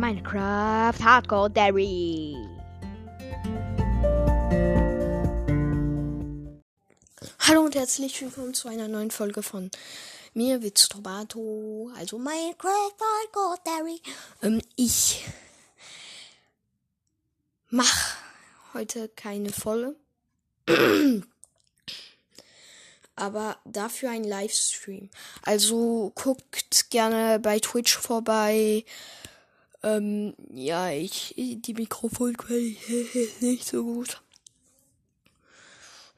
Minecraft Hardcore Dairy. Hallo und herzlich willkommen zu einer neuen Folge von mir, Witz Tomato, also Minecraft Hardcore Dairy. Ähm, ich mach heute keine Folge, aber dafür ein Livestream. Also guckt gerne bei Twitch vorbei. Ähm, ja, ich, die Mikrofonqualität ist nicht so gut.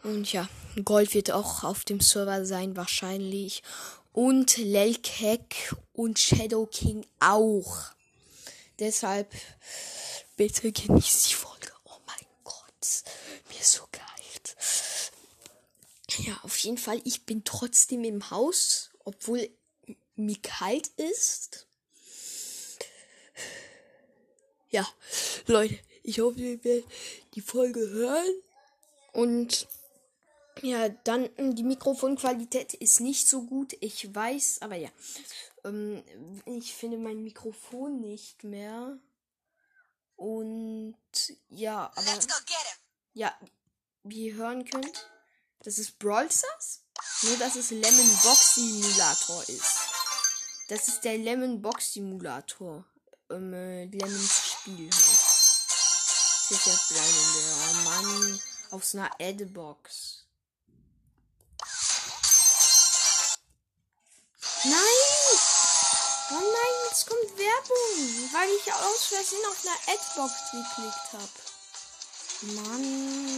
Und ja, Gold wird auch auf dem Server sein, wahrscheinlich. Und Lelkek und Shadow King auch. Deshalb bitte genießt die Folge. Oh mein Gott, mir ist so kalt. Ja, auf jeden Fall, ich bin trotzdem im Haus, obwohl mir kalt ist. Ja, Leute, ich hoffe, ihr werdet die Folge hören. Und ja, dann die Mikrofonqualität ist nicht so gut, ich weiß, aber ja. Ähm, ich finde mein Mikrofon nicht mehr. Und ja, aber ja, wie ihr hören könnt, das ist Brawl Stars, nur dass es Lemon Box Simulator ist. Das ist der Lemon Box Simulator. Ähm, äh, Lemons Spiel halt. Das ist ja bleibende. Oh Mann, aus einer Adbox. Nein! Oh nein, jetzt kommt Werbung, weil ich aus Versehen auf einer Adbox geklickt habe. Mann.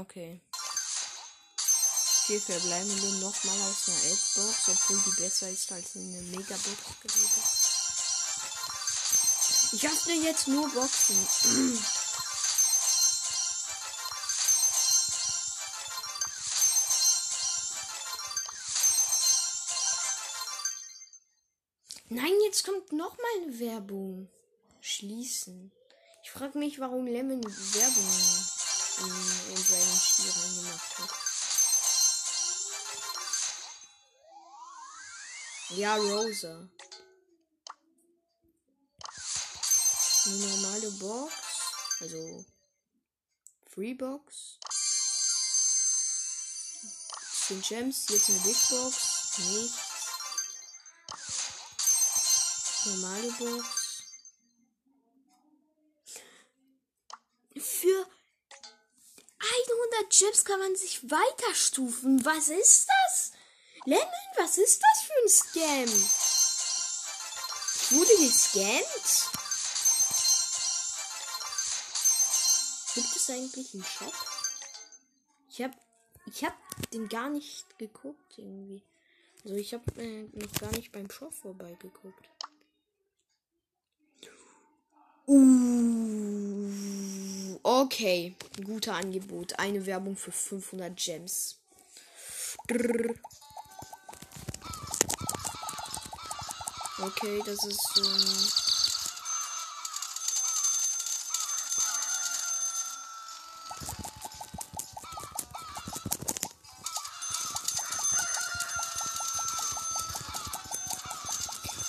Okay. Vier verbleibende nochmal aus einer Adbox, obwohl die besser ist als eine Megabox gewesen. Ich öffne jetzt nur Boxen. Nein, jetzt kommt noch mal eine Werbung. Schließen. Ich frage mich, warum Lemon Werbung in, in seinem Spiel reingemacht hat. Ja, Rosa. Eine normale Box. Also Free Box. 10 Gems, jetzt eine Big Box. Nichts. Normale Box. Für 100 Chips kann man sich weiterstufen. Was ist das? Lemon, was ist das für ein Scam? Wurde gescammt? Gibt es eigentlich einen Shop? Ich hab, ich hab den gar nicht geguckt irgendwie. Also ich hab äh, noch gar nicht beim Shop vorbeigeguckt. Uh, okay, guter Angebot. Eine Werbung für 500 Gems. Okay, das ist ähm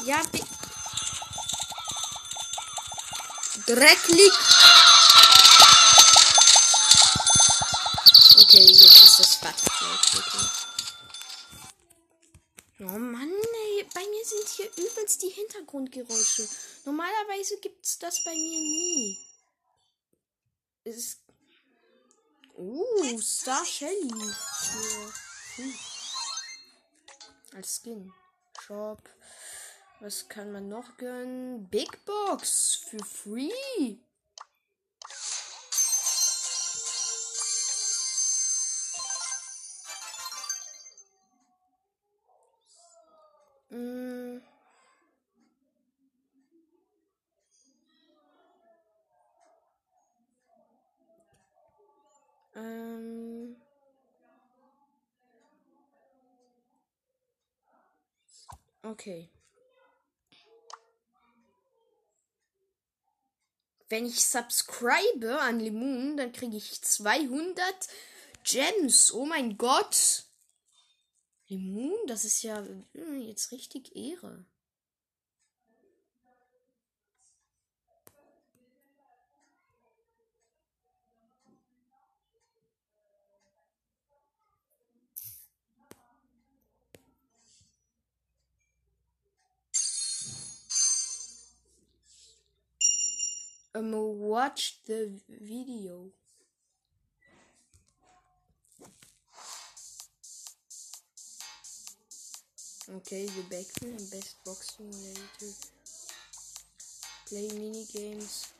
Ja, Drecklig. Oh Mann, ey, bei mir sind hier übelst die Hintergrundgeräusche. Normalerweise gibt's das bei mir nie. Es ist. Uh, Star Shelly. Hm. Als Skin. Shop. Was kann man noch gönnen? Big Box für free. Mm. Ähm. Okay. Wenn ich subscribe an Lemon, dann kriege ich 200 Gems. Oh mein Gott. Limon, das ist ja äh, jetzt richtig Ehre. Um, watch the video. Okay, the Backman and best box simulator. Play mini games.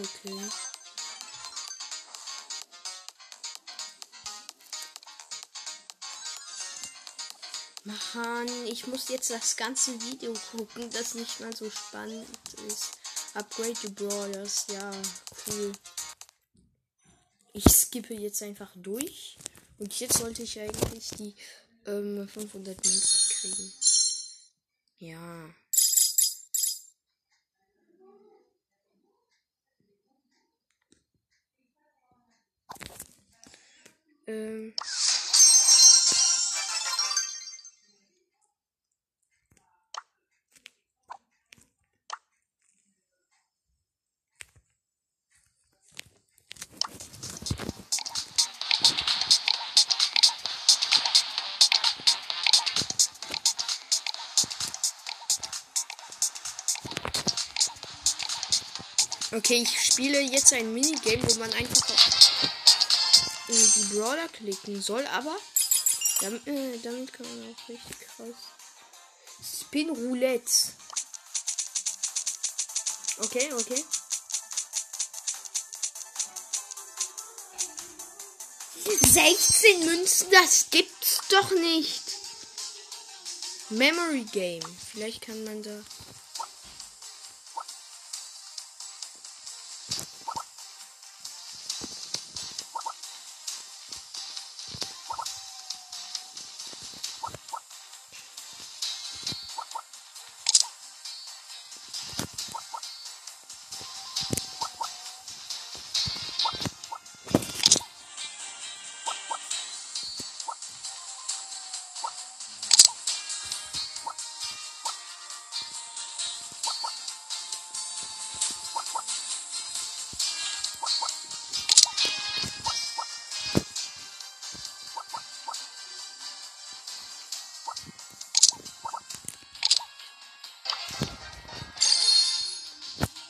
Okay. Mann, ich muss jetzt das ganze Video gucken, das nicht mal so spannend ist. Upgrade the Brawlers, ja, cool. Ich skippe jetzt einfach durch. Und jetzt sollte ich eigentlich die ähm, 500 Münzen kriegen. Ja. Ähm. Okay, ich spiele jetzt ein Minigame, wo man einfach auf die Brawler klicken soll, aber damit, äh, damit kann man auch richtig krass. Spin Roulette. Okay, okay. Sechzehn Münzen, das gibt's doch nicht. Memory Game. Vielleicht kann man da.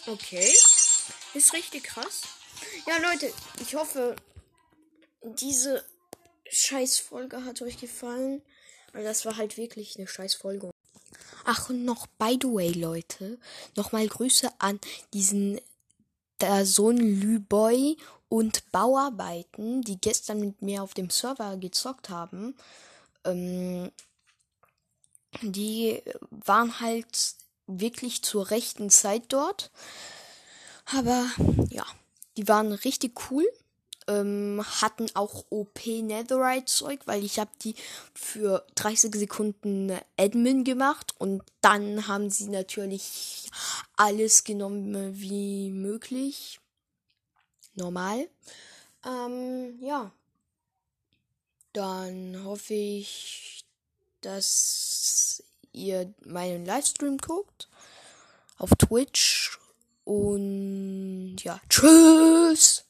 Okay. Ist richtig krass. Ja, Leute, ich hoffe, diese Scheißfolge hat euch gefallen. Weil das war halt wirklich eine Scheißfolge. Ach, und noch, by the way, Leute, nochmal Grüße an diesen der Sohn Lüboy und Bauarbeiten, die gestern mit mir auf dem Server gezockt haben. Ähm, die waren halt wirklich zur rechten Zeit dort. Aber ja, die waren richtig cool. Ähm, hatten auch OP Netherite Zeug, weil ich habe die für 30 Sekunden Admin gemacht und dann haben sie natürlich alles genommen wie möglich. Normal. Ähm, ja. Dann hoffe ich, dass ihr meinen Livestream guckt. Auf Twitch. Und ja, tschüss.